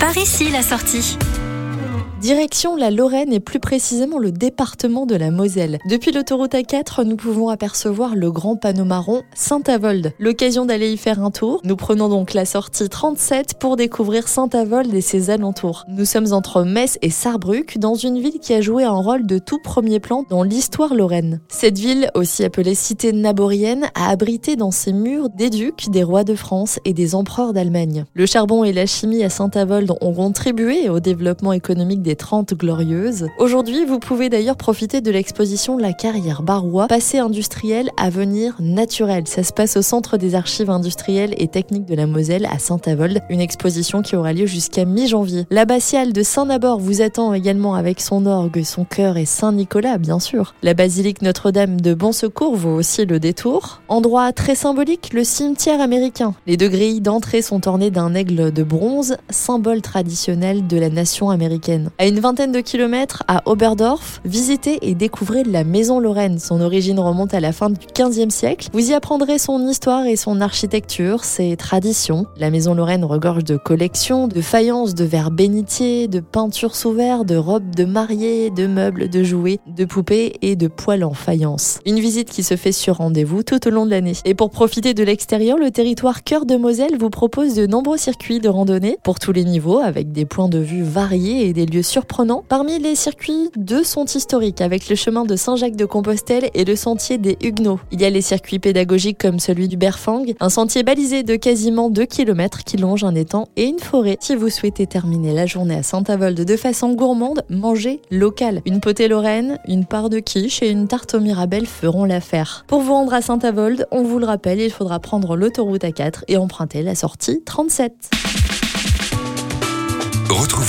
Par ici la sortie. Direction la Lorraine et plus précisément le département de la Moselle. Depuis l'autoroute A4, nous pouvons apercevoir le grand panneau marron Saint-Avold. L'occasion d'aller y faire un tour. Nous prenons donc la sortie 37 pour découvrir Saint-Avold et ses alentours. Nous sommes entre Metz et Sarrebruck, dans une ville qui a joué un rôle de tout premier plan dans l'histoire lorraine. Cette ville, aussi appelée cité naborienne, a abrité dans ses murs des ducs, des rois de France et des empereurs d'Allemagne. Le charbon et la chimie à Saint-Avold ont contribué au développement économique des 30 Glorieuses. Aujourd'hui, vous pouvez d'ailleurs profiter de l'exposition La carrière Barrois, passé industriel, avenir naturel. Ça se passe au Centre des archives industrielles et techniques de la Moselle à Saint-Avold, une exposition qui aura lieu jusqu'à mi-janvier. L'abbatiale de Saint-Nabor vous attend également avec son orgue, son chœur et Saint-Nicolas, bien sûr. La basilique Notre-Dame de Bon Secours vaut aussi le détour. Endroit très symbolique, le cimetière américain. Les deux grilles d'entrée sont ornées d'un aigle de bronze, symbole traditionnel de la nation américaine. À une vingtaine de kilomètres, à Oberdorf, visitez et découvrez la Maison Lorraine. Son origine remonte à la fin du XVe siècle. Vous y apprendrez son histoire et son architecture, ses traditions. La Maison Lorraine regorge de collections, de faïences, de verres bénitiers, de peintures sous verre, de robes de mariée, de meubles, de jouets, de poupées et de poêles en faïence. Une visite qui se fait sur rendez-vous tout au long de l'année. Et pour profiter de l'extérieur, le territoire Cœur de Moselle vous propose de nombreux circuits de randonnée pour tous les niveaux avec des points de vue variés et des lieux surprenant. Parmi les circuits, deux sont historiques avec le chemin de Saint-Jacques-de-Compostelle et le sentier des Huguenots. Il y a les circuits pédagogiques comme celui du Berfang, un sentier balisé de quasiment 2 km qui longe un étang et une forêt. Si vous souhaitez terminer la journée à Saint-Avold de façon gourmande, mangez local. Une potée lorraine, une part de quiche et une tarte au mirabelle feront l'affaire. Pour vous rendre à Saint-Avold, on vous le rappelle, il faudra prendre l'autoroute A4 et emprunter la sortie 37.